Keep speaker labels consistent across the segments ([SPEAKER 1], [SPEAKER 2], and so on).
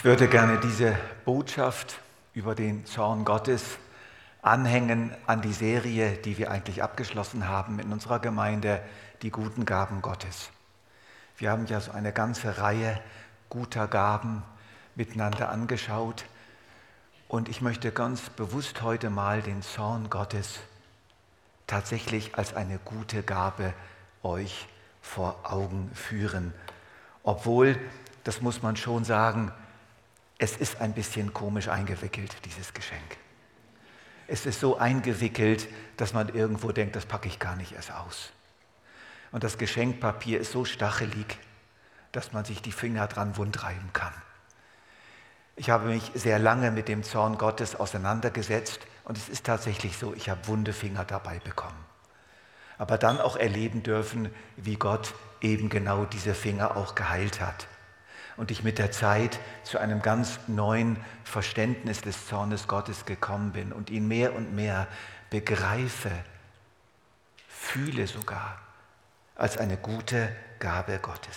[SPEAKER 1] Ich würde gerne diese Botschaft über den Zorn Gottes anhängen an die Serie, die wir eigentlich abgeschlossen haben in unserer Gemeinde, die guten Gaben Gottes. Wir haben ja so eine ganze Reihe guter Gaben miteinander angeschaut und ich möchte ganz bewusst heute mal den Zorn Gottes tatsächlich als eine gute Gabe euch vor Augen führen. Obwohl, das muss man schon sagen, es ist ein bisschen komisch eingewickelt, dieses Geschenk. Es ist so eingewickelt, dass man irgendwo denkt, das packe ich gar nicht erst aus. Und das Geschenkpapier ist so stachelig, dass man sich die Finger dran wundreiben kann. Ich habe mich sehr lange mit dem Zorn Gottes auseinandergesetzt und es ist tatsächlich so, ich habe wunde Finger dabei bekommen. Aber dann auch erleben dürfen, wie Gott eben genau diese Finger auch geheilt hat und ich mit der Zeit zu einem ganz neuen Verständnis des Zornes Gottes gekommen bin und ihn mehr und mehr begreife, fühle sogar als eine gute Gabe Gottes.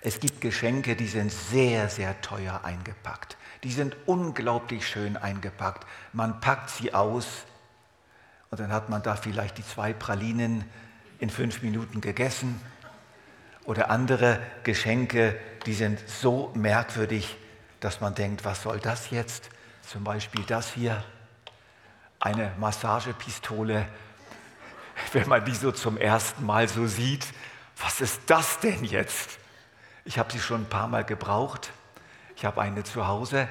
[SPEAKER 1] Es gibt Geschenke, die sind sehr, sehr teuer eingepackt. Die sind unglaublich schön eingepackt. Man packt sie aus und dann hat man da vielleicht die zwei Pralinen in fünf Minuten gegessen oder andere Geschenke, die sind so merkwürdig, dass man denkt, was soll das jetzt? Zum Beispiel das hier, eine Massagepistole. Wenn man die so zum ersten Mal so sieht, was ist das denn jetzt? Ich habe sie schon ein paar Mal gebraucht. Ich habe eine zu Hause.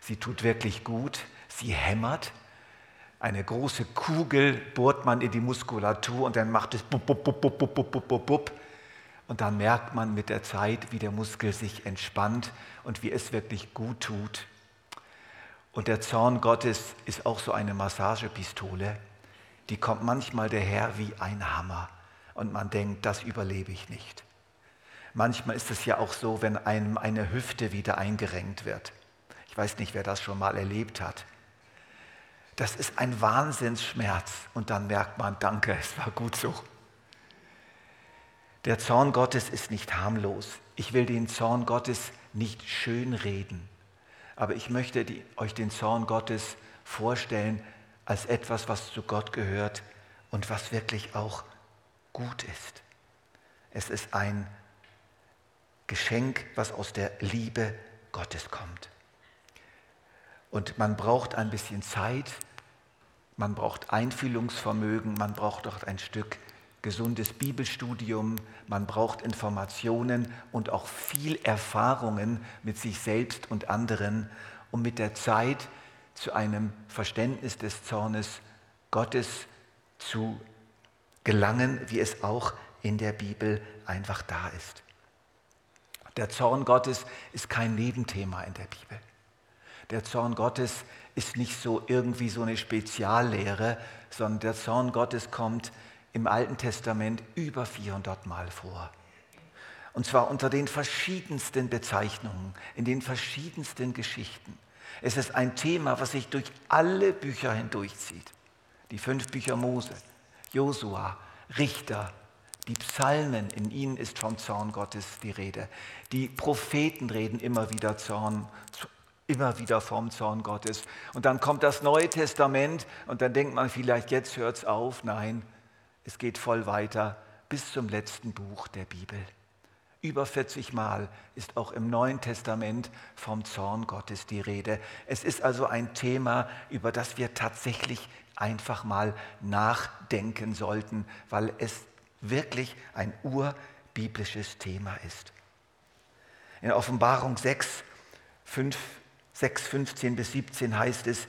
[SPEAKER 1] Sie tut wirklich gut. Sie hämmert. Eine große Kugel bohrt man in die Muskulatur und dann macht es bub, bub, bub, bub, bub, bub, bub, bub. Und dann merkt man mit der Zeit, wie der Muskel sich entspannt und wie es wirklich gut tut. Und der Zorn Gottes ist auch so eine Massagepistole. Die kommt manchmal daher wie ein Hammer. Und man denkt, das überlebe ich nicht. Manchmal ist es ja auch so, wenn einem eine Hüfte wieder eingerenkt wird. Ich weiß nicht, wer das schon mal erlebt hat. Das ist ein Wahnsinnsschmerz. Und dann merkt man, danke, es war gut so. Der Zorn Gottes ist nicht harmlos. Ich will den Zorn Gottes nicht schönreden. Aber ich möchte die, euch den Zorn Gottes vorstellen als etwas, was zu Gott gehört und was wirklich auch gut ist. Es ist ein Geschenk, was aus der Liebe Gottes kommt. Und man braucht ein bisschen Zeit, man braucht Einfühlungsvermögen, man braucht auch ein Stück gesundes Bibelstudium, man braucht Informationen und auch viel Erfahrungen mit sich selbst und anderen, um mit der Zeit zu einem Verständnis des Zornes Gottes zu gelangen, wie es auch in der Bibel einfach da ist. Der Zorn Gottes ist kein Nebenthema in der Bibel. Der Zorn Gottes ist nicht so irgendwie so eine Speziallehre, sondern der Zorn Gottes kommt im Alten Testament über 400 Mal vor. Und zwar unter den verschiedensten Bezeichnungen, in den verschiedensten Geschichten. Es ist ein Thema, was sich durch alle Bücher hindurchzieht. Die fünf Bücher Mose, Josua, Richter, die Psalmen, in ihnen ist vom Zorn Gottes die Rede. Die Propheten reden immer wieder Zorn, immer wieder vom Zorn Gottes. Und dann kommt das Neue Testament und dann denkt man vielleicht, jetzt hört es auf. Nein, es geht voll weiter bis zum letzten Buch der Bibel. Über 40 Mal ist auch im Neuen Testament vom Zorn Gottes die Rede. Es ist also ein Thema, über das wir tatsächlich einfach mal nachdenken sollten, weil es wirklich ein urbiblisches Thema ist. In Offenbarung 6, 5, 6, 15 bis 17 heißt es,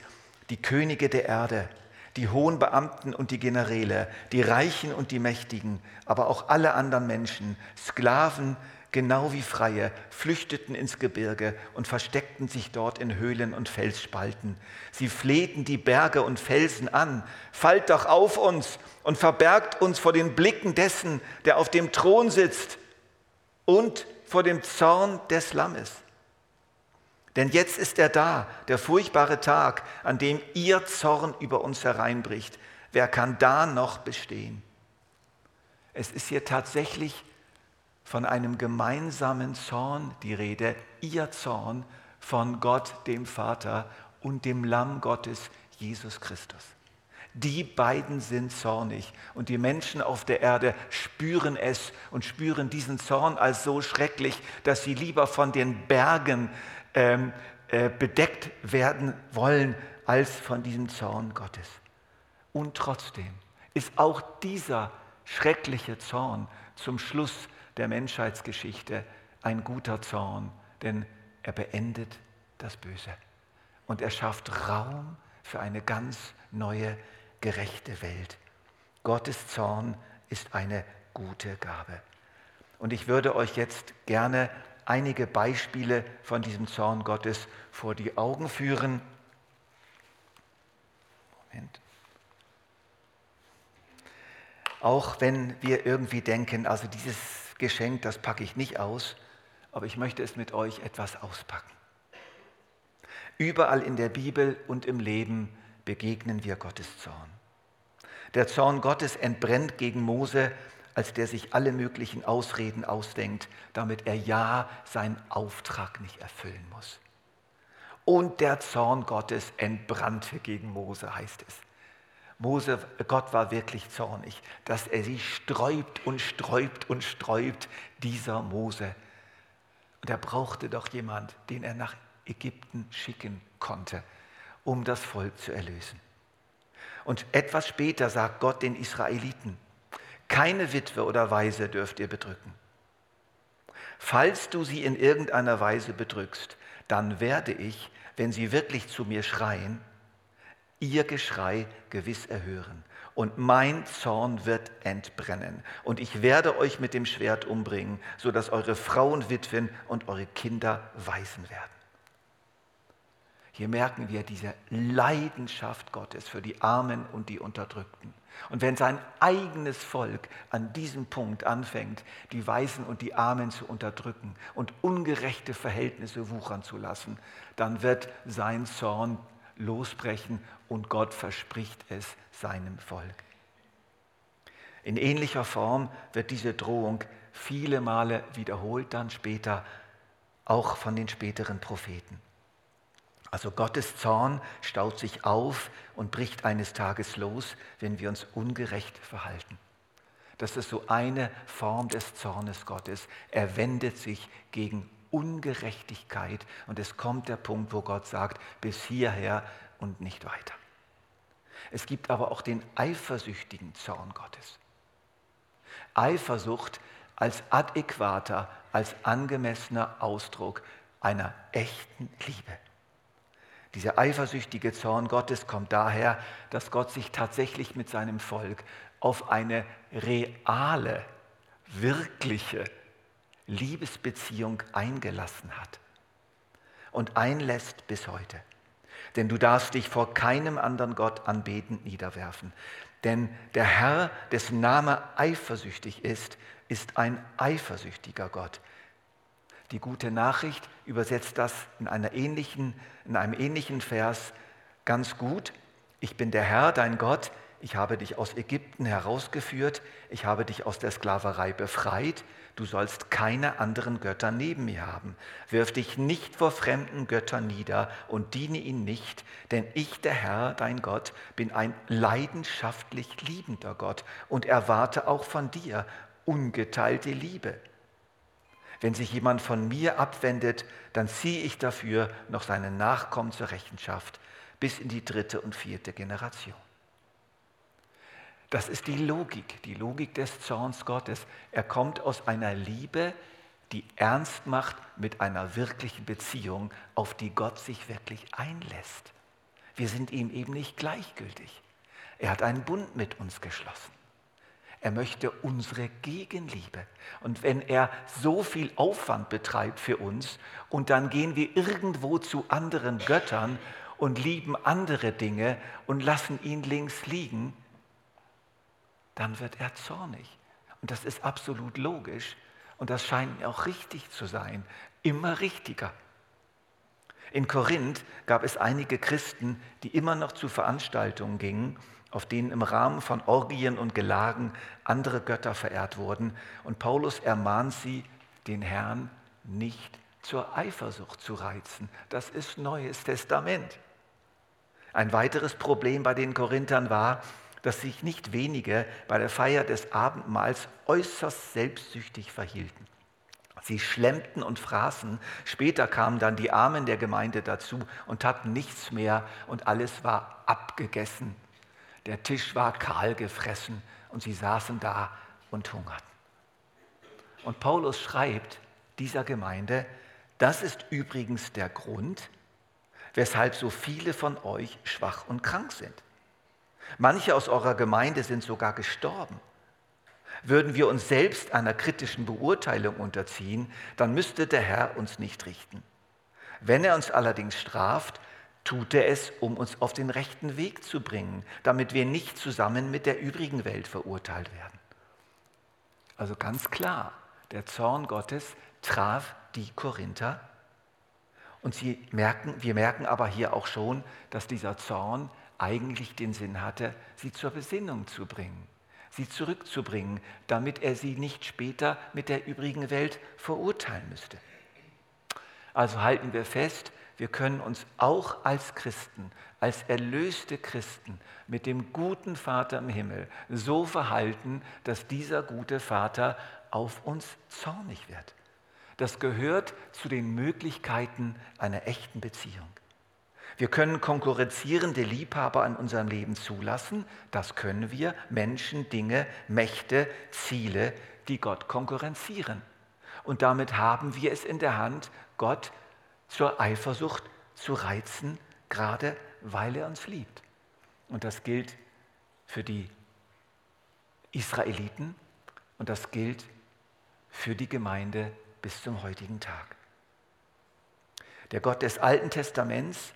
[SPEAKER 1] die Könige der Erde, die hohen Beamten und die Generäle, die Reichen und die Mächtigen, aber auch alle anderen Menschen, Sklaven genau wie Freie, flüchteten ins Gebirge und versteckten sich dort in Höhlen und Felsspalten. Sie flehten die Berge und Felsen an, fallt doch auf uns und verbergt uns vor den Blicken dessen, der auf dem Thron sitzt und vor dem Zorn des Lammes. Denn jetzt ist er da, der furchtbare Tag, an dem ihr Zorn über uns hereinbricht. Wer kann da noch bestehen? Es ist hier tatsächlich von einem gemeinsamen Zorn die Rede, ihr Zorn von Gott, dem Vater und dem Lamm Gottes, Jesus Christus. Die beiden sind zornig und die Menschen auf der Erde spüren es und spüren diesen Zorn als so schrecklich, dass sie lieber von den Bergen ähm, äh, bedeckt werden wollen als von diesem Zorn Gottes. Und trotzdem ist auch dieser schreckliche Zorn zum Schluss der Menschheitsgeschichte ein guter Zorn, denn er beendet das Böse und er schafft Raum für eine ganz neue, gerechte Welt. Gottes Zorn ist eine gute Gabe. Und ich würde euch jetzt gerne einige Beispiele von diesem Zorn Gottes vor die Augen führen. Moment. Auch wenn wir irgendwie denken, also dieses Geschenk, das packe ich nicht aus, aber ich möchte es mit euch etwas auspacken. Überall in der Bibel und im Leben begegnen wir Gottes Zorn. Der Zorn Gottes entbrennt gegen Mose, als der sich alle möglichen Ausreden ausdenkt, damit er ja seinen Auftrag nicht erfüllen muss. Und der Zorn Gottes entbrannte gegen Mose, heißt es. Mose, Gott war wirklich zornig, dass er sie sträubt und sträubt und sträubt, dieser Mose. Und er brauchte doch jemand, den er nach Ägypten schicken konnte, um das Volk zu erlösen. Und etwas später sagt Gott den Israeliten, keine Witwe oder Waise dürft ihr bedrücken. Falls du sie in irgendeiner Weise bedrückst, dann werde ich, wenn sie wirklich zu mir schreien, ihr Geschrei gewiss erhören. Und mein Zorn wird entbrennen. Und ich werde euch mit dem Schwert umbringen, sodass eure Frauen Witwen und eure Kinder Waisen werden. Hier merken wir diese Leidenschaft Gottes für die Armen und die Unterdrückten. Und wenn sein eigenes Volk an diesem Punkt anfängt, die Weisen und die Armen zu unterdrücken und ungerechte Verhältnisse wuchern zu lassen, dann wird sein Zorn losbrechen und Gott verspricht es seinem Volk. In ähnlicher Form wird diese Drohung viele Male wiederholt, dann später auch von den späteren Propheten. Also Gottes Zorn staut sich auf und bricht eines Tages los, wenn wir uns ungerecht verhalten. Das ist so eine Form des Zornes Gottes. Er wendet sich gegen Ungerechtigkeit und es kommt der Punkt, wo Gott sagt, bis hierher und nicht weiter. Es gibt aber auch den eifersüchtigen Zorn Gottes. Eifersucht als adäquater, als angemessener Ausdruck einer echten Liebe. Dieser eifersüchtige Zorn Gottes kommt daher, dass Gott sich tatsächlich mit seinem Volk auf eine reale, wirkliche Liebesbeziehung eingelassen hat und einlässt bis heute. Denn du darfst dich vor keinem anderen Gott anbetend niederwerfen. Denn der Herr, dessen Name eifersüchtig ist, ist ein eifersüchtiger Gott. Die gute Nachricht übersetzt das in, in einem ähnlichen Vers ganz gut. Ich bin der Herr, dein Gott. Ich habe dich aus Ägypten herausgeführt. Ich habe dich aus der Sklaverei befreit. Du sollst keine anderen Götter neben mir haben. Wirf dich nicht vor fremden Göttern nieder und diene ihnen nicht, denn ich, der Herr, dein Gott, bin ein leidenschaftlich liebender Gott und erwarte auch von dir ungeteilte Liebe. Wenn sich jemand von mir abwendet, dann ziehe ich dafür noch seine Nachkommen zur Rechenschaft bis in die dritte und vierte Generation. Das ist die Logik, die Logik des Zorns Gottes. Er kommt aus einer Liebe, die ernst macht mit einer wirklichen Beziehung, auf die Gott sich wirklich einlässt. Wir sind ihm eben nicht gleichgültig. Er hat einen Bund mit uns geschlossen. Er möchte unsere Gegenliebe. Und wenn er so viel Aufwand betreibt für uns und dann gehen wir irgendwo zu anderen Göttern und lieben andere Dinge und lassen ihn links liegen, dann wird er zornig. Und das ist absolut logisch und das scheint mir auch richtig zu sein, immer richtiger. In Korinth gab es einige Christen, die immer noch zu Veranstaltungen gingen auf denen im Rahmen von Orgien und Gelagen andere Götter verehrt wurden. Und Paulus ermahnt sie, den Herrn nicht zur Eifersucht zu reizen. Das ist Neues Testament. Ein weiteres Problem bei den Korinthern war, dass sich nicht wenige bei der Feier des Abendmahls äußerst selbstsüchtig verhielten. Sie schlemmten und fraßen. Später kamen dann die Armen der Gemeinde dazu und hatten nichts mehr und alles war abgegessen. Der Tisch war kahl gefressen und sie saßen da und hungerten. Und Paulus schreibt dieser Gemeinde, das ist übrigens der Grund, weshalb so viele von euch schwach und krank sind. Manche aus eurer Gemeinde sind sogar gestorben. Würden wir uns selbst einer kritischen Beurteilung unterziehen, dann müsste der Herr uns nicht richten. Wenn er uns allerdings straft, tut er es, um uns auf den rechten Weg zu bringen, damit wir nicht zusammen mit der übrigen Welt verurteilt werden. Also ganz klar, der Zorn Gottes traf die Korinther. Und sie merken, wir merken aber hier auch schon, dass dieser Zorn eigentlich den Sinn hatte, sie zur Besinnung zu bringen, sie zurückzubringen, damit er sie nicht später mit der übrigen Welt verurteilen müsste. Also halten wir fest, wir können uns auch als Christen, als erlöste Christen mit dem guten Vater im Himmel so verhalten, dass dieser gute Vater auf uns zornig wird. Das gehört zu den Möglichkeiten einer echten Beziehung. Wir können konkurrenzierende Liebhaber in unserem Leben zulassen. Das können wir. Menschen, Dinge, Mächte, Ziele, die Gott konkurrenzieren. Und damit haben wir es in der Hand, Gott zur Eifersucht zu reizen, gerade weil er uns liebt. Und das gilt für die Israeliten und das gilt für die Gemeinde bis zum heutigen Tag. Der Gott des Alten Testaments,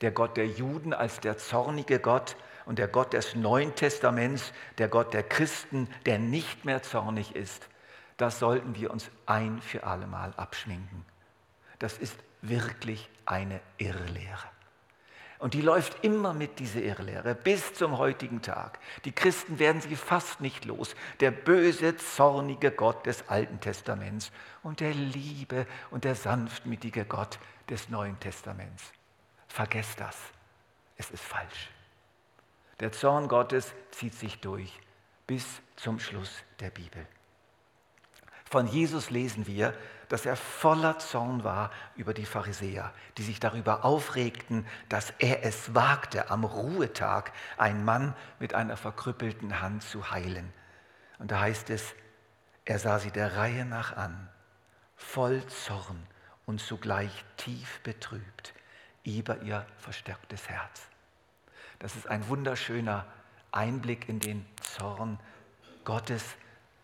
[SPEAKER 1] der Gott der Juden als der zornige Gott und der Gott des Neuen Testaments, der Gott der Christen, der nicht mehr zornig ist, das sollten wir uns ein für allemal abschminken. Das ist wirklich eine Irrlehre. Und die läuft immer mit, dieser Irrlehre, bis zum heutigen Tag. Die Christen werden sie fast nicht los. Der böse, zornige Gott des Alten Testaments und der liebe und der sanftmütige Gott des Neuen Testaments. Vergesst das. Es ist falsch. Der Zorn Gottes zieht sich durch bis zum Schluss der Bibel. Von Jesus lesen wir, dass er voller Zorn war über die Pharisäer, die sich darüber aufregten, dass er es wagte, am Ruhetag einen Mann mit einer verkrüppelten Hand zu heilen. Und da heißt es, er sah sie der Reihe nach an, voll Zorn und zugleich tief betrübt über ihr verstärktes Herz. Das ist ein wunderschöner Einblick in den Zorn Gottes,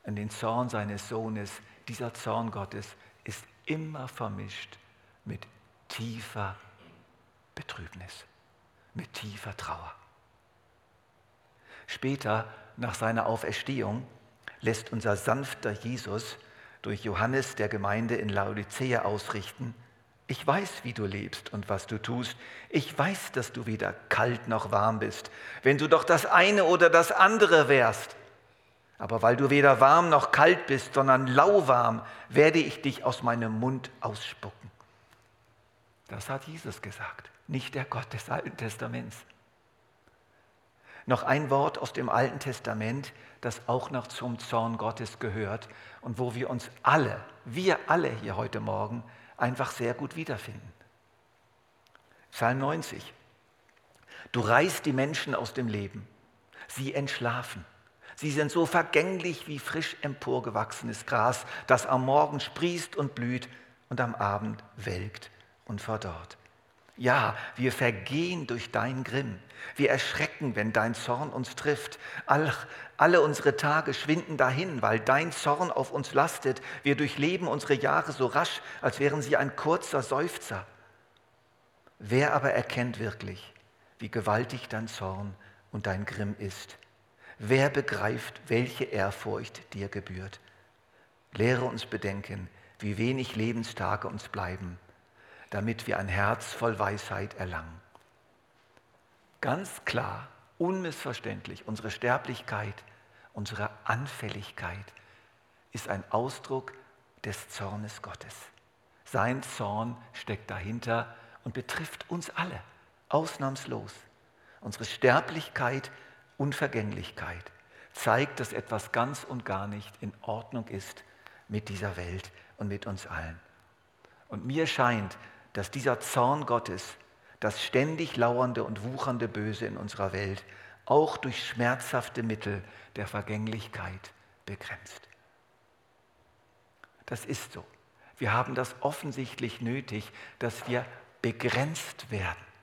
[SPEAKER 1] in den Zorn seines Sohnes. Dieser Zorn Gottes ist immer vermischt mit tiefer Betrübnis, mit tiefer Trauer. Später, nach seiner Auferstehung, lässt unser sanfter Jesus durch Johannes der Gemeinde in Laodicea ausrichten, ich weiß, wie du lebst und was du tust. Ich weiß, dass du weder kalt noch warm bist. Wenn du doch das eine oder das andere wärst, aber weil du weder warm noch kalt bist, sondern lauwarm, werde ich dich aus meinem Mund ausspucken. Das hat Jesus gesagt, nicht der Gott des Alten Testaments. Noch ein Wort aus dem Alten Testament, das auch noch zum Zorn Gottes gehört und wo wir uns alle, wir alle hier heute Morgen, einfach sehr gut wiederfinden. Psalm 90. Du reißt die Menschen aus dem Leben, sie entschlafen. Sie sind so vergänglich wie frisch emporgewachsenes Gras, das am Morgen sprießt und blüht und am Abend welkt und verdorrt. Ja, wir vergehen durch dein Grimm. Wir erschrecken, wenn dein Zorn uns trifft. Ach, alle unsere Tage schwinden dahin, weil dein Zorn auf uns lastet. Wir durchleben unsere Jahre so rasch, als wären sie ein kurzer Seufzer. Wer aber erkennt wirklich, wie gewaltig dein Zorn und dein Grimm ist? Wer begreift, welche Ehrfurcht dir gebührt? Lehre uns bedenken, wie wenig Lebenstage uns bleiben, damit wir ein Herz voll Weisheit erlangen. Ganz klar, unmissverständlich, unsere Sterblichkeit, unsere Anfälligkeit ist ein Ausdruck des Zornes Gottes. Sein Zorn steckt dahinter und betrifft uns alle, ausnahmslos. Unsere Sterblichkeit, Unvergänglichkeit zeigt, dass etwas ganz und gar nicht in Ordnung ist mit dieser Welt und mit uns allen. Und mir scheint, dass dieser Zorn Gottes, das ständig lauernde und wuchernde Böse in unserer Welt, auch durch schmerzhafte Mittel der Vergänglichkeit begrenzt. Das ist so. Wir haben das offensichtlich nötig, dass wir begrenzt werden.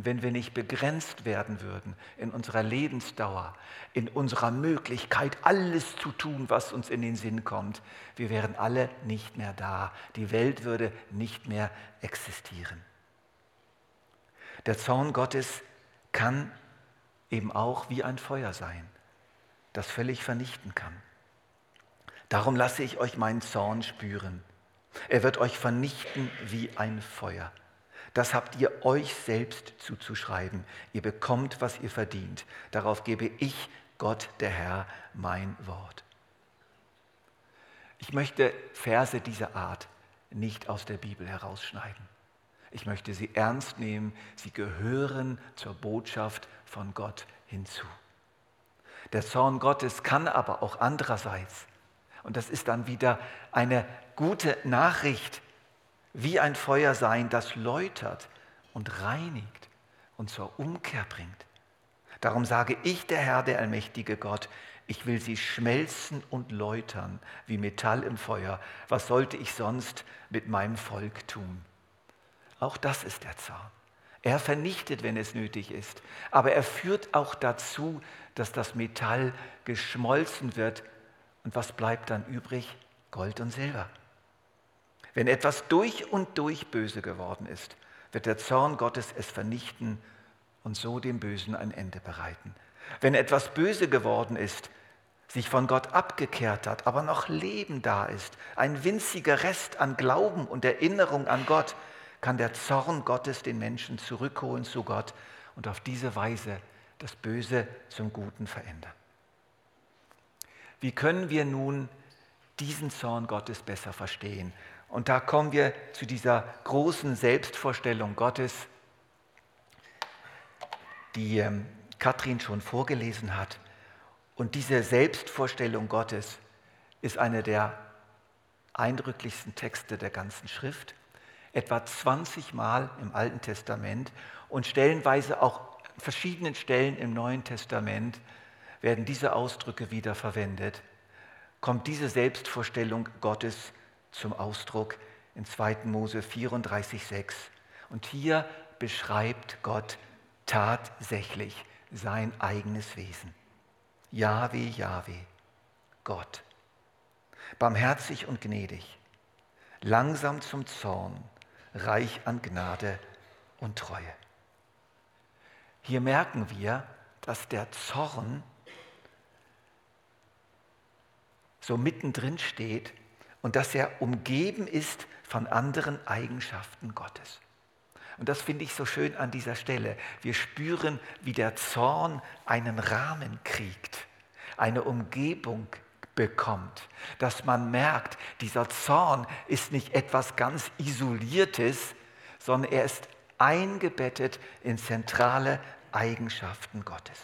[SPEAKER 1] Wenn wir nicht begrenzt werden würden in unserer Lebensdauer, in unserer Möglichkeit, alles zu tun, was uns in den Sinn kommt, wir wären alle nicht mehr da. Die Welt würde nicht mehr existieren. Der Zorn Gottes kann eben auch wie ein Feuer sein, das völlig vernichten kann. Darum lasse ich euch meinen Zorn spüren. Er wird euch vernichten wie ein Feuer. Das habt ihr euch selbst zuzuschreiben. Ihr bekommt, was ihr verdient. Darauf gebe ich, Gott der Herr, mein Wort. Ich möchte Verse dieser Art nicht aus der Bibel herausschneiden. Ich möchte sie ernst nehmen. Sie gehören zur Botschaft von Gott hinzu. Der Zorn Gottes kann aber auch andererseits und das ist dann wieder eine gute Nachricht, wie ein Feuer sein, das läutert und reinigt und zur Umkehr bringt. Darum sage ich, der Herr, der allmächtige Gott, ich will sie schmelzen und läutern wie Metall im Feuer. Was sollte ich sonst mit meinem Volk tun? Auch das ist der Zorn. Er vernichtet, wenn es nötig ist, aber er führt auch dazu, dass das Metall geschmolzen wird und was bleibt dann übrig? Gold und Silber. Wenn etwas durch und durch böse geworden ist, wird der Zorn Gottes es vernichten und so dem Bösen ein Ende bereiten. Wenn etwas böse geworden ist, sich von Gott abgekehrt hat, aber noch Leben da ist, ein winziger Rest an Glauben und Erinnerung an Gott, kann der Zorn Gottes den Menschen zurückholen zu Gott und auf diese Weise das Böse zum Guten verändern. Wie können wir nun diesen Zorn Gottes besser verstehen? Und da kommen wir zu dieser großen Selbstvorstellung Gottes, die ähm, Katrin schon vorgelesen hat. Und diese Selbstvorstellung Gottes ist einer der eindrücklichsten Texte der ganzen Schrift. Etwa 20 Mal im Alten Testament und stellenweise auch verschiedenen Stellen im Neuen Testament werden diese Ausdrücke wieder verwendet, kommt diese Selbstvorstellung Gottes zum Ausdruck in 2. Mose 34,6. Und hier beschreibt Gott tatsächlich sein eigenes Wesen. Jahwe, Jahwe, Gott. Barmherzig und gnädig, langsam zum Zorn, reich an Gnade und Treue. Hier merken wir, dass der Zorn so mittendrin steht und dass er umgeben ist von anderen Eigenschaften Gottes. Und das finde ich so schön an dieser Stelle. Wir spüren, wie der Zorn einen Rahmen kriegt, eine Umgebung bekommt, dass man merkt, dieser Zorn ist nicht etwas ganz Isoliertes, sondern er ist eingebettet in zentrale Eigenschaften Gottes.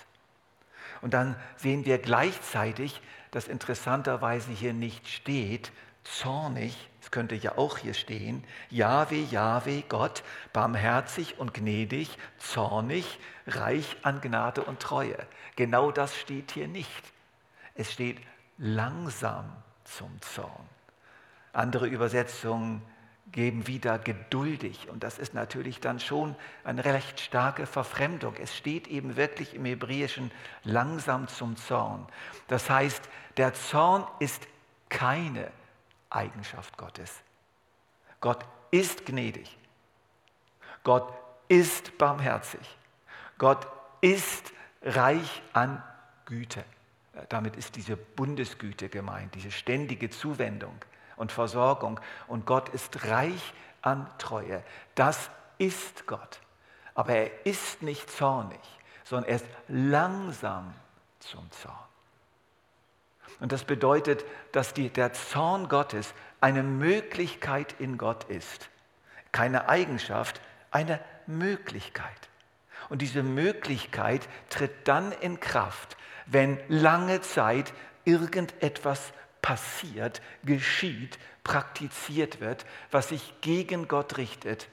[SPEAKER 1] Und dann sehen wir gleichzeitig, das interessanterweise hier nicht steht, zornig, es könnte ja auch hier stehen, Jahwe, Jahwe, Gott, barmherzig und gnädig, zornig, reich an Gnade und Treue. Genau das steht hier nicht. Es steht langsam zum Zorn. Andere Übersetzungen geben wieder geduldig. Und das ist natürlich dann schon eine recht starke Verfremdung. Es steht eben wirklich im Hebräischen langsam zum Zorn. Das heißt, der Zorn ist keine Eigenschaft Gottes. Gott ist gnädig. Gott ist barmherzig. Gott ist reich an Güte. Damit ist diese Bundesgüte gemeint, diese ständige Zuwendung und Versorgung. Und Gott ist reich an Treue. Das ist Gott. Aber er ist nicht zornig, sondern er ist langsam zum Zorn. Und das bedeutet, dass die, der Zorn Gottes eine Möglichkeit in Gott ist. Keine Eigenschaft, eine Möglichkeit. Und diese Möglichkeit tritt dann in Kraft, wenn lange Zeit irgendetwas passiert, geschieht, praktiziert wird, was sich gegen Gott richtet,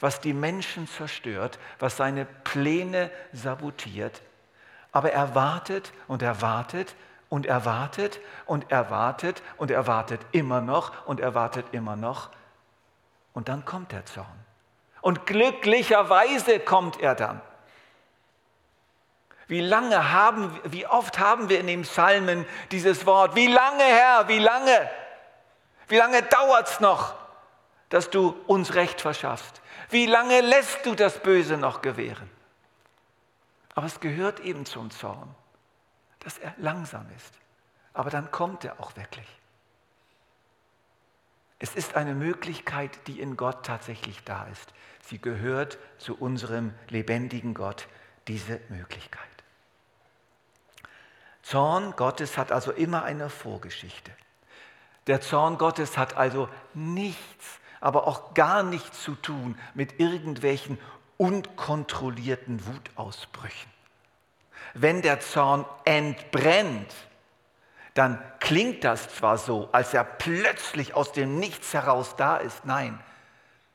[SPEAKER 1] was die Menschen zerstört, was seine Pläne sabotiert. Aber er wartet und er wartet und er wartet und er wartet und er wartet immer noch und er wartet immer noch. Und dann kommt der Zorn. Und glücklicherweise kommt er dann. Wie lange haben, wie oft haben wir in den Psalmen dieses Wort? Wie lange, Herr, wie lange? Wie lange dauert es noch, dass du uns Recht verschaffst? Wie lange lässt du das Böse noch gewähren? Aber es gehört eben zum Zorn, dass er langsam ist. Aber dann kommt er auch wirklich. Es ist eine Möglichkeit, die in Gott tatsächlich da ist. Sie gehört zu unserem lebendigen Gott, diese Möglichkeit. Zorn Gottes hat also immer eine Vorgeschichte. Der Zorn Gottes hat also nichts, aber auch gar nichts zu tun mit irgendwelchen unkontrollierten Wutausbrüchen. Wenn der Zorn entbrennt, dann klingt das zwar so, als er plötzlich aus dem Nichts heraus da ist. Nein,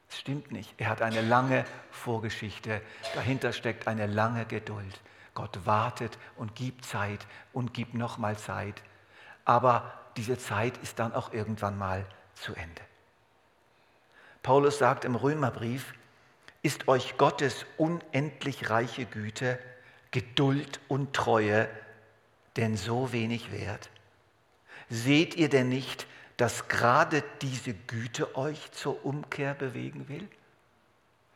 [SPEAKER 1] es stimmt nicht. Er hat eine lange Vorgeschichte. Dahinter steckt eine lange Geduld. Gott wartet und gibt Zeit und gibt nochmal Zeit. Aber diese Zeit ist dann auch irgendwann mal zu Ende. Paulus sagt im Römerbrief, ist euch Gottes unendlich reiche Güte, Geduld und Treue denn so wenig wert? Seht ihr denn nicht, dass gerade diese Güte euch zur Umkehr bewegen will?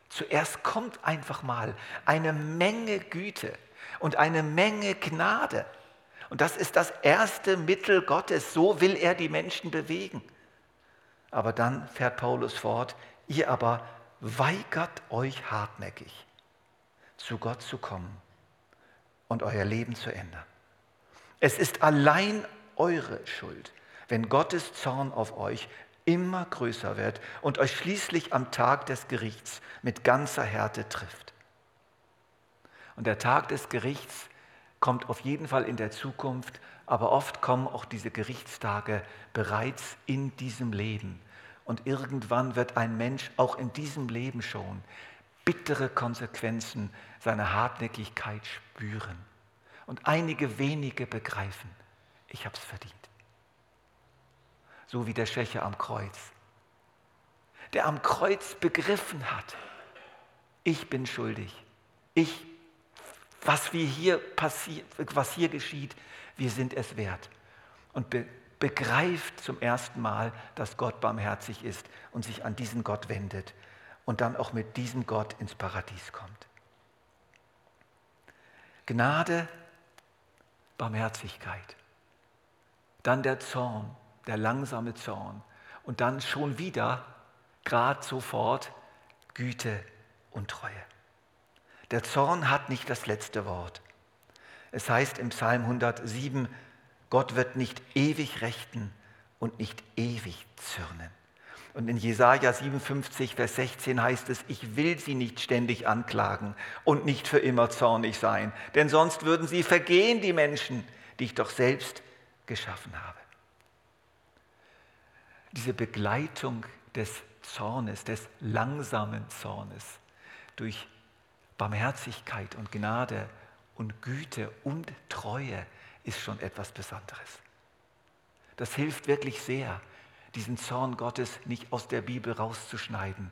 [SPEAKER 1] Zuerst kommt einfach mal eine Menge Güte und eine Menge Gnade. Und das ist das erste Mittel Gottes. So will er die Menschen bewegen. Aber dann fährt Paulus fort, ihr aber weigert euch hartnäckig, zu Gott zu kommen und euer Leben zu ändern. Es ist allein eure Schuld, wenn Gottes Zorn auf euch immer größer wird und euch schließlich am Tag des Gerichts mit ganzer Härte trifft. Und der Tag des Gerichts kommt auf jeden Fall in der Zukunft, aber oft kommen auch diese Gerichtstage bereits in diesem Leben. Und irgendwann wird ein Mensch auch in diesem Leben schon bittere Konsequenzen seiner Hartnäckigkeit spüren. Und einige wenige begreifen, ich habe es verdient. So wie der Schächer am Kreuz, der am Kreuz begriffen hat, ich bin schuldig, ich was, wir hier passiert, was hier geschieht, wir sind es wert. Und be begreift zum ersten Mal, dass Gott barmherzig ist und sich an diesen Gott wendet und dann auch mit diesem Gott ins Paradies kommt. Gnade, Barmherzigkeit, dann der Zorn, der langsame Zorn und dann schon wieder, gerade sofort, Güte und Treue. Der Zorn hat nicht das letzte Wort. Es heißt im Psalm 107, Gott wird nicht ewig rechten und nicht ewig zürnen. Und in Jesaja 57, Vers 16 heißt es, ich will sie nicht ständig anklagen und nicht für immer zornig sein, denn sonst würden sie vergehen, die Menschen, die ich doch selbst geschaffen habe. Diese Begleitung des Zornes, des langsamen Zornes durch Barmherzigkeit und Gnade und Güte und Treue ist schon etwas Besonderes. Das hilft wirklich sehr, diesen Zorn Gottes nicht aus der Bibel rauszuschneiden,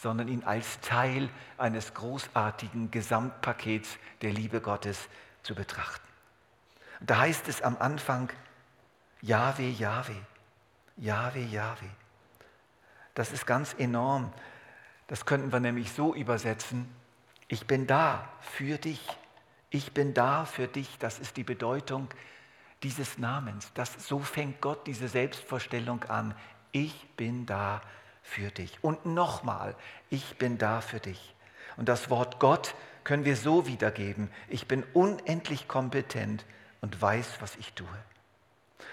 [SPEAKER 1] sondern ihn als Teil eines großartigen Gesamtpakets der Liebe Gottes zu betrachten. Und da heißt es am Anfang, Jahwe, Jahwe, Jahwe, Jahwe. Das ist ganz enorm. Das könnten wir nämlich so übersetzen, ich bin da für dich. Ich bin da für dich. Das ist die Bedeutung dieses Namens. Das, so fängt Gott diese Selbstvorstellung an. Ich bin da für dich. Und nochmal, ich bin da für dich. Und das Wort Gott können wir so wiedergeben, ich bin unendlich kompetent und weiß, was ich tue.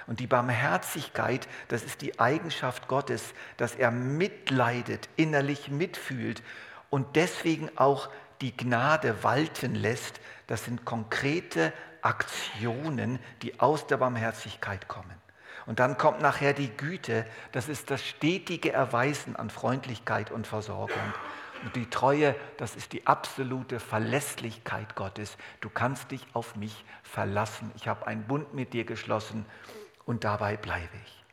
[SPEAKER 1] Und die Barmherzigkeit, das ist die Eigenschaft Gottes, dass er mitleidet, innerlich mitfühlt und deswegen auch die Gnade walten lässt. Das sind konkrete Aktionen, die aus der Barmherzigkeit kommen. Und dann kommt nachher die Güte, das ist das stetige Erweisen an Freundlichkeit und Versorgung. Und die Treue, das ist die absolute Verlässlichkeit Gottes. Du kannst dich auf mich verlassen. Ich habe einen Bund mit dir geschlossen und dabei bleibe ich.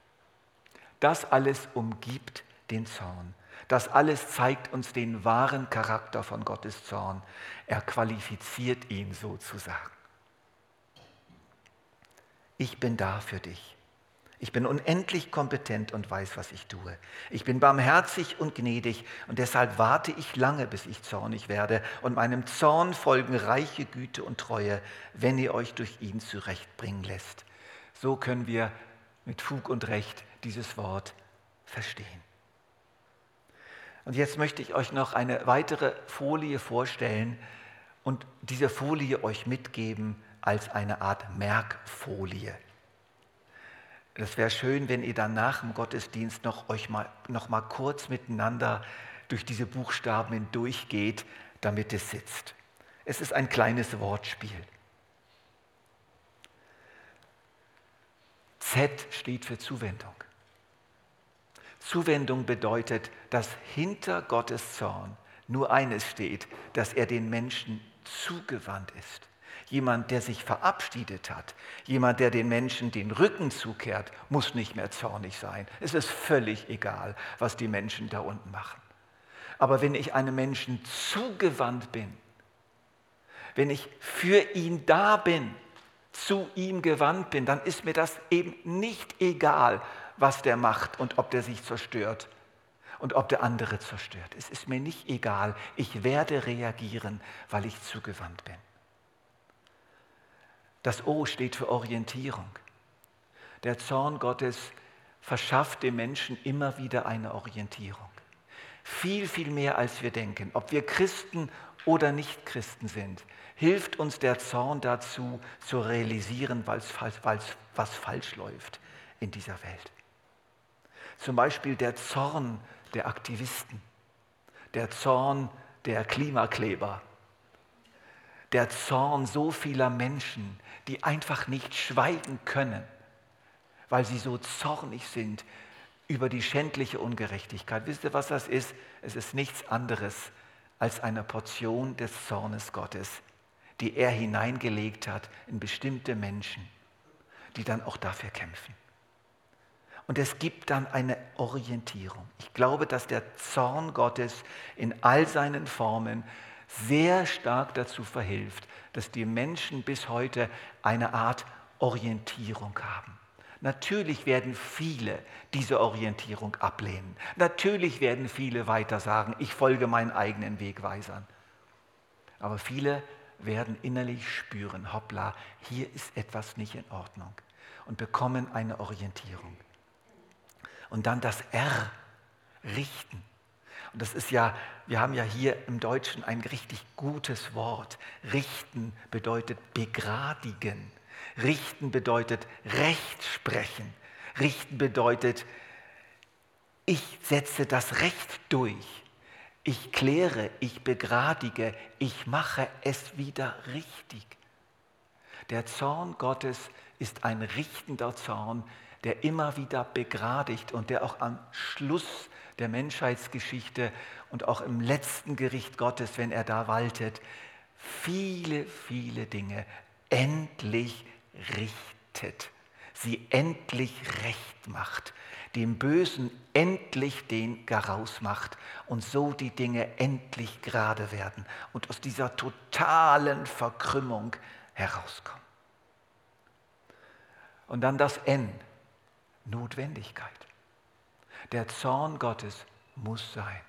[SPEAKER 1] Das alles umgibt den Zorn. Das alles zeigt uns den wahren Charakter von Gottes Zorn. Er qualifiziert ihn sozusagen. Ich bin da für dich. Ich bin unendlich kompetent und weiß, was ich tue. Ich bin barmherzig und gnädig und deshalb warte ich lange, bis ich zornig werde. Und meinem Zorn folgen reiche Güte und Treue, wenn ihr euch durch ihn zurechtbringen lässt. So können wir mit Fug und Recht dieses Wort verstehen. Und jetzt möchte ich euch noch eine weitere Folie vorstellen und diese Folie euch mitgeben als eine Art Merkfolie. Es wäre schön, wenn ihr dann nach dem Gottesdienst noch euch mal, noch mal kurz miteinander durch diese Buchstaben hindurchgeht, damit es sitzt. Es ist ein kleines Wortspiel. Z steht für Zuwendung. Zuwendung bedeutet, dass hinter Gottes Zorn nur eines steht, dass er den Menschen zugewandt ist. Jemand, der sich verabschiedet hat, jemand, der den Menschen den Rücken zukehrt, muss nicht mehr zornig sein. Es ist völlig egal, was die Menschen da unten machen. Aber wenn ich einem Menschen zugewandt bin, wenn ich für ihn da bin, zu ihm gewandt bin, dann ist mir das eben nicht egal, was der macht und ob der sich zerstört und ob der andere zerstört. Es ist mir nicht egal. Ich werde reagieren, weil ich zugewandt bin. Das O steht für Orientierung. Der Zorn Gottes verschafft dem Menschen immer wieder eine Orientierung. Viel, viel mehr als wir denken. Ob wir Christen oder nicht Christen sind, hilft uns der Zorn dazu, zu realisieren, was falsch läuft in dieser Welt. Zum Beispiel der Zorn der Aktivisten, der Zorn der Klimakleber, der Zorn so vieler Menschen, die einfach nicht schweigen können, weil sie so zornig sind über die schändliche Ungerechtigkeit. Wisst ihr, was das ist? Es ist nichts anderes als eine Portion des Zornes Gottes, die er hineingelegt hat in bestimmte Menschen, die dann auch dafür kämpfen. Und es gibt dann eine Orientierung. Ich glaube, dass der Zorn Gottes in all seinen Formen sehr stark dazu verhilft, dass die Menschen bis heute eine Art Orientierung haben. Natürlich werden viele diese Orientierung ablehnen. Natürlich werden viele weiter sagen, ich folge meinen eigenen Wegweisern. Aber viele werden innerlich spüren, hoppla, hier ist etwas nicht in Ordnung und bekommen eine Orientierung. Und dann das R, richten. Und das ist ja, wir haben ja hier im Deutschen ein richtig gutes Wort. Richten bedeutet begradigen. Richten bedeutet Recht sprechen. Richten bedeutet, ich setze das Recht durch. Ich kläre, ich begradige, ich mache es wieder richtig. Der Zorn Gottes ist ein richtender Zorn, der immer wieder begradigt und der auch am Schluss der Menschheitsgeschichte und auch im letzten Gericht Gottes, wenn er da waltet, viele, viele Dinge endlich richtet, sie endlich recht macht, dem Bösen endlich den Garaus macht und so die Dinge endlich gerade werden und aus dieser totalen Verkrümmung herauskommen. Und dann das N, Notwendigkeit. Der Zorn Gottes muss sein.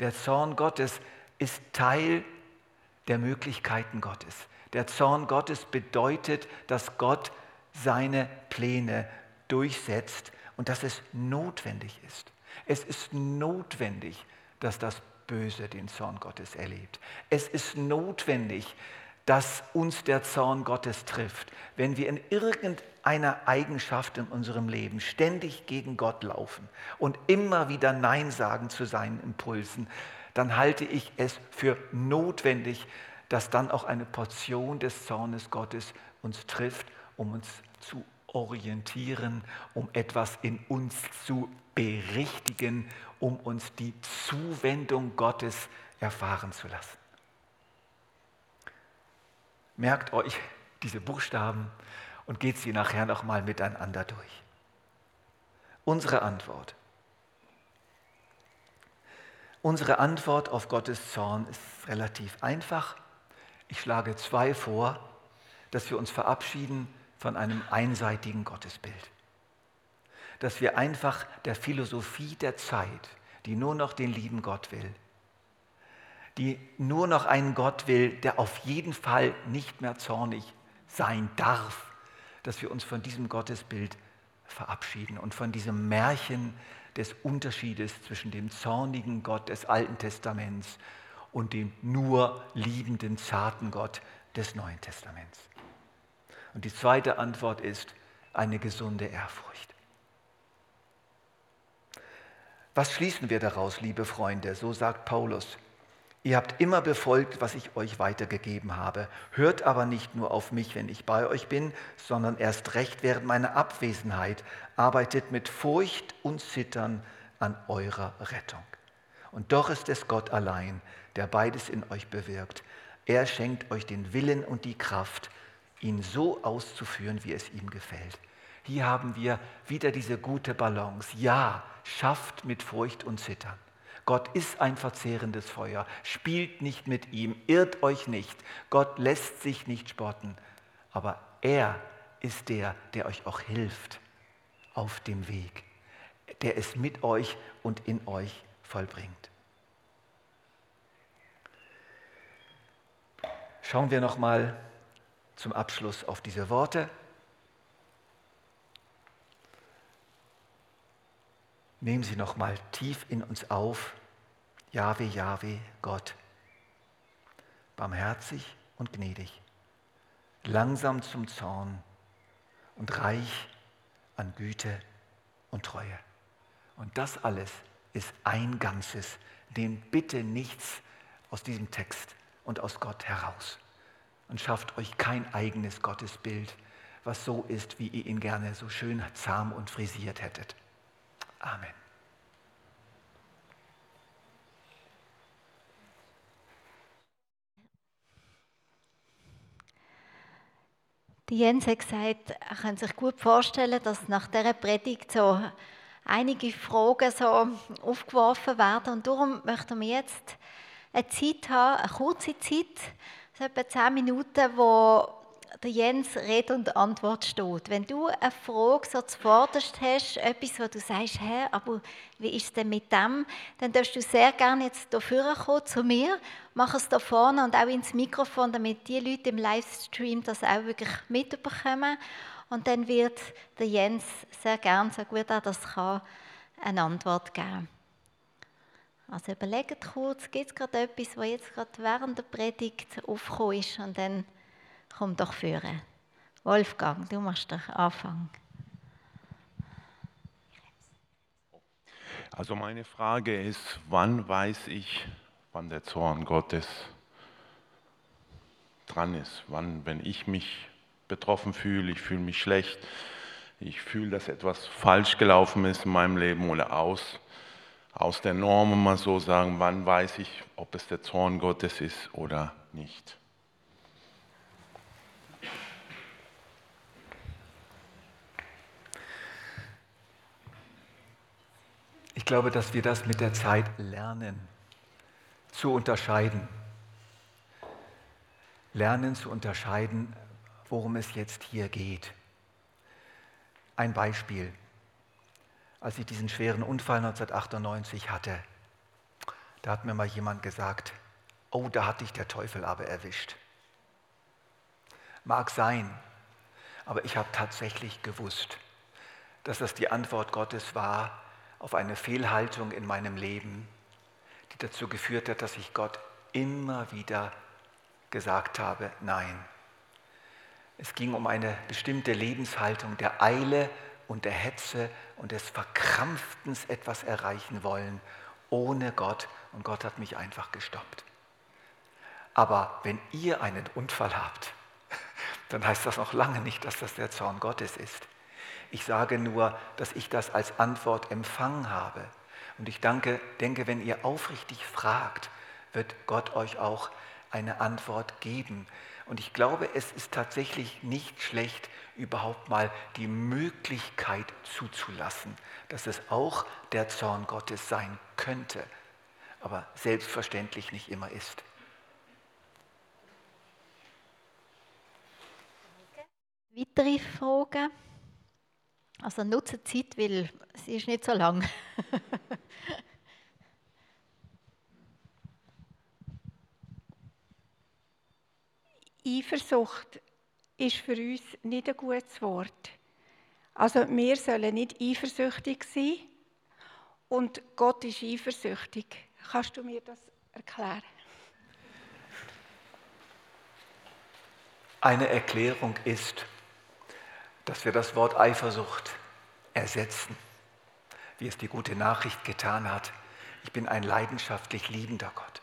[SPEAKER 1] Der Zorn Gottes ist Teil der Möglichkeiten Gottes. Der Zorn Gottes bedeutet, dass Gott seine Pläne durchsetzt und dass es notwendig ist. Es ist notwendig, dass das böse den Zorn Gottes erlebt. Es ist notwendig, dass uns der Zorn Gottes trifft, wenn wir in irgendeiner Eigenschaft in unserem Leben ständig gegen Gott laufen und immer wieder Nein sagen zu seinen Impulsen, dann halte ich es für notwendig, dass dann auch eine Portion des Zornes Gottes uns trifft, um uns zu orientieren, um etwas in uns zu berichtigen, um uns die Zuwendung Gottes erfahren zu lassen. Merkt euch diese Buchstaben und geht sie nachher nochmal miteinander durch. Unsere Antwort. Unsere Antwort auf Gottes Zorn ist relativ einfach. Ich schlage zwei vor, dass wir uns verabschieden von einem einseitigen Gottesbild. Dass wir einfach der Philosophie der Zeit, die nur noch den lieben Gott will, die nur noch einen Gott will, der auf jeden Fall nicht mehr zornig sein darf, dass wir uns von diesem Gottesbild verabschieden und von diesem Märchen des Unterschiedes zwischen dem zornigen Gott des Alten Testaments und dem nur liebenden, zarten Gott des Neuen Testaments. Und die zweite Antwort ist eine gesunde Ehrfurcht. Was schließen wir daraus, liebe Freunde? So sagt Paulus. Ihr habt immer befolgt, was ich euch weitergegeben habe. Hört aber nicht nur auf mich, wenn ich bei euch bin, sondern erst recht während meiner Abwesenheit. Arbeitet mit Furcht und Zittern an eurer Rettung. Und doch ist es Gott allein, der beides in euch bewirkt. Er schenkt euch den Willen und die Kraft, ihn so auszuführen, wie es ihm gefällt. Hier haben wir wieder diese gute Balance. Ja, schafft mit Furcht und Zittern. Gott ist ein verzehrendes Feuer. Spielt nicht mit ihm, irrt euch nicht. Gott lässt sich nicht spotten. Aber er ist der, der euch auch hilft auf dem Weg, der es mit euch und in euch vollbringt. Schauen wir noch mal zum Abschluss auf diese Worte. Nehmen Sie noch mal tief in uns auf, Jahwe, Jahwe, Gott, barmherzig und gnädig, langsam zum Zorn und reich an Güte und Treue. Und das alles ist ein Ganzes. Nehmt bitte nichts aus diesem Text und aus Gott heraus und schafft euch kein eigenes Gottesbild, was so ist, wie ihr ihn gerne so schön zahm und frisiert hättet. Amen.
[SPEAKER 2] Die Jens hat gesagt, er kann sich gut vorstellen, dass nach dieser Predigt so einige Fragen so aufgeworfen werden. Und darum möchten wir jetzt eine Zeit haben, eine kurze Zeit, so etwa zehn Minuten, wo der Jens Rede und Antwort steht. Wenn du eine Frage so zuvorderst hast, etwas, wo du sagst, hä, aber wie ist es denn mit dem, dann darfst du sehr gerne jetzt hier kommen zu mir, mach es da vorne und auch ins Mikrofon, damit die Leute im Livestream das auch wirklich mitbekommen. Und dann wird der Jens sehr gerne, so gut er das kann, eine Antwort geben. Also überlegt kurz, gibt es gerade etwas, was jetzt gerade während der Predigt aufgekommen ist und dann komm doch führen. Wolfgang, du machst den Anfang.
[SPEAKER 3] Also meine Frage ist, wann weiß ich, wann der Zorn Gottes dran ist? Wann, wenn ich mich betroffen fühle, ich fühle mich schlecht, ich fühle, dass etwas falsch gelaufen ist in meinem Leben oder aus, aus der Norm, mal so sagen, wann weiß ich, ob es der Zorn Gottes ist oder nicht?
[SPEAKER 1] Ich glaube, dass wir das mit der Zeit lernen zu unterscheiden. Lernen zu unterscheiden, worum es jetzt hier geht. Ein Beispiel. Als ich diesen schweren Unfall 1998 hatte, da hat mir mal jemand gesagt, oh, da hat dich der Teufel aber erwischt. Mag sein, aber ich habe tatsächlich gewusst, dass das die Antwort Gottes war auf eine Fehlhaltung in meinem Leben, die dazu geführt hat, dass ich Gott immer wieder gesagt habe, nein. Es ging um eine bestimmte Lebenshaltung der Eile und der Hetze und des Verkrampftens etwas erreichen wollen, ohne Gott. Und Gott hat mich einfach gestoppt. Aber wenn ihr einen Unfall habt, dann heißt das noch lange nicht, dass das der Zorn Gottes ist. Ich sage nur, dass ich das als Antwort empfangen habe. Und ich danke, denke, wenn ihr aufrichtig fragt, wird Gott euch auch eine Antwort geben. Und ich glaube, es ist tatsächlich nicht schlecht, überhaupt mal die Möglichkeit zuzulassen, dass es auch der Zorn Gottes sein könnte, aber selbstverständlich nicht immer ist.
[SPEAKER 2] Weitere Fragen? Also nutze Zeit, weil sie ist nicht so lang.
[SPEAKER 4] Eifersucht ist für uns nicht ein gutes Wort. Also wir sollen nicht eifersüchtig sein und Gott ist eifersüchtig. Kannst du mir das erklären?
[SPEAKER 1] Eine Erklärung ist, dass wir das Wort Eifersucht ersetzen, wie es die gute Nachricht getan hat. Ich bin ein leidenschaftlich liebender Gott.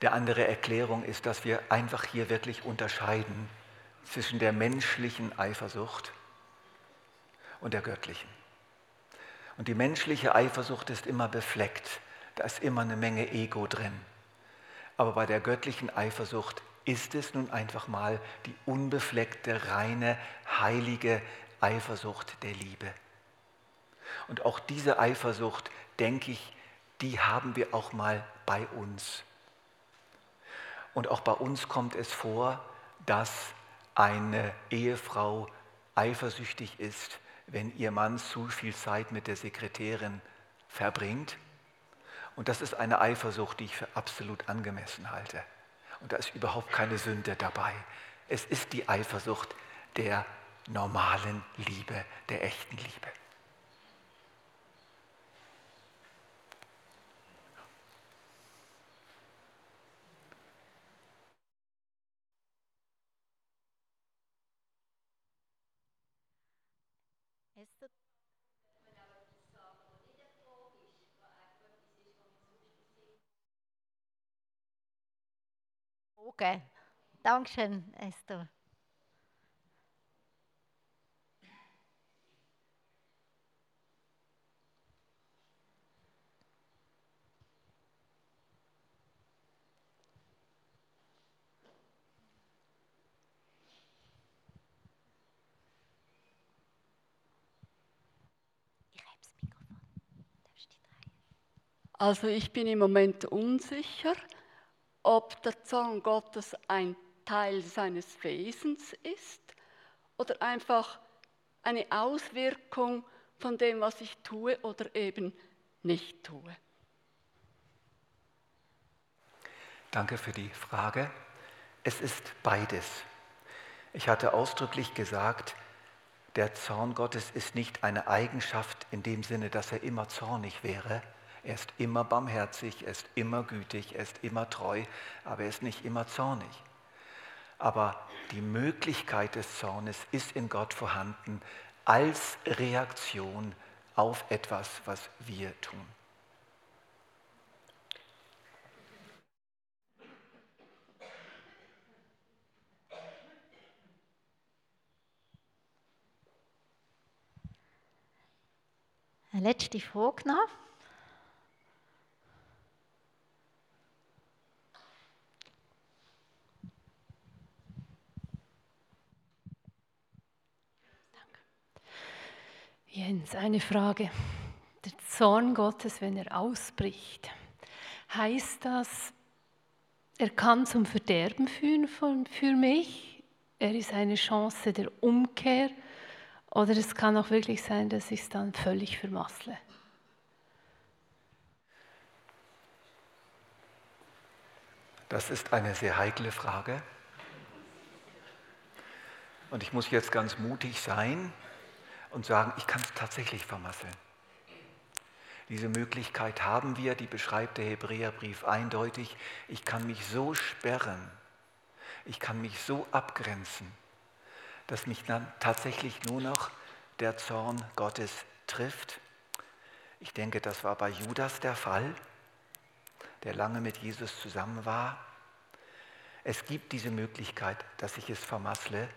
[SPEAKER 1] Der andere Erklärung ist, dass wir einfach hier wirklich unterscheiden zwischen der menschlichen Eifersucht und der göttlichen. Und die menschliche Eifersucht ist immer befleckt, da ist immer eine Menge Ego drin. Aber bei der göttlichen Eifersucht ist es nun einfach mal die unbefleckte, reine, heilige Eifersucht der Liebe. Und auch diese Eifersucht, denke ich, die haben wir auch mal bei uns. Und auch bei uns kommt es vor, dass eine Ehefrau eifersüchtig ist, wenn ihr Mann zu viel Zeit mit der Sekretärin verbringt. Und das ist eine Eifersucht, die ich für absolut angemessen halte. Und da ist überhaupt keine Sünde dabei. Es ist die Eifersucht der normalen Liebe, der echten Liebe.
[SPEAKER 2] Okay. Dankeschön, Esther.
[SPEAKER 5] Also ich bin im Moment unsicher, ob der Zorn Gottes ein Teil seines Wesens ist oder einfach eine Auswirkung von dem, was ich tue oder eben nicht tue.
[SPEAKER 1] Danke für die Frage. Es ist beides. Ich hatte ausdrücklich gesagt, der Zorn Gottes ist nicht eine Eigenschaft in dem Sinne, dass er immer zornig wäre, er ist immer barmherzig, er ist immer gütig, er ist immer treu, aber er ist nicht immer zornig. Aber die Möglichkeit des Zornes ist in Gott vorhanden als Reaktion auf etwas, was wir tun.
[SPEAKER 2] Letzte Frage noch.
[SPEAKER 6] Jens, eine Frage. Der Zorn Gottes, wenn er ausbricht, heißt das, er kann zum Verderben führen für mich? Er ist eine Chance der Umkehr? Oder es kann auch wirklich sein, dass ich es dann völlig vermassle?
[SPEAKER 1] Das ist eine sehr heikle Frage. Und ich muss jetzt ganz mutig sein und sagen, ich kann es tatsächlich vermasseln. Diese Möglichkeit haben wir, die beschreibt der Hebräerbrief eindeutig. Ich kann mich so sperren, ich kann mich so abgrenzen, dass mich dann tatsächlich nur noch der Zorn Gottes trifft. Ich denke, das war bei Judas der Fall, der lange mit Jesus zusammen war. Es gibt diese Möglichkeit, dass ich es vermassle,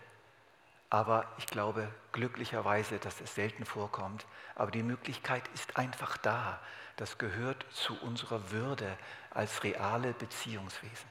[SPEAKER 1] aber ich glaube glücklicherweise, dass es selten vorkommt. Aber die Möglichkeit ist einfach da. Das gehört zu unserer Würde als reale Beziehungswesen.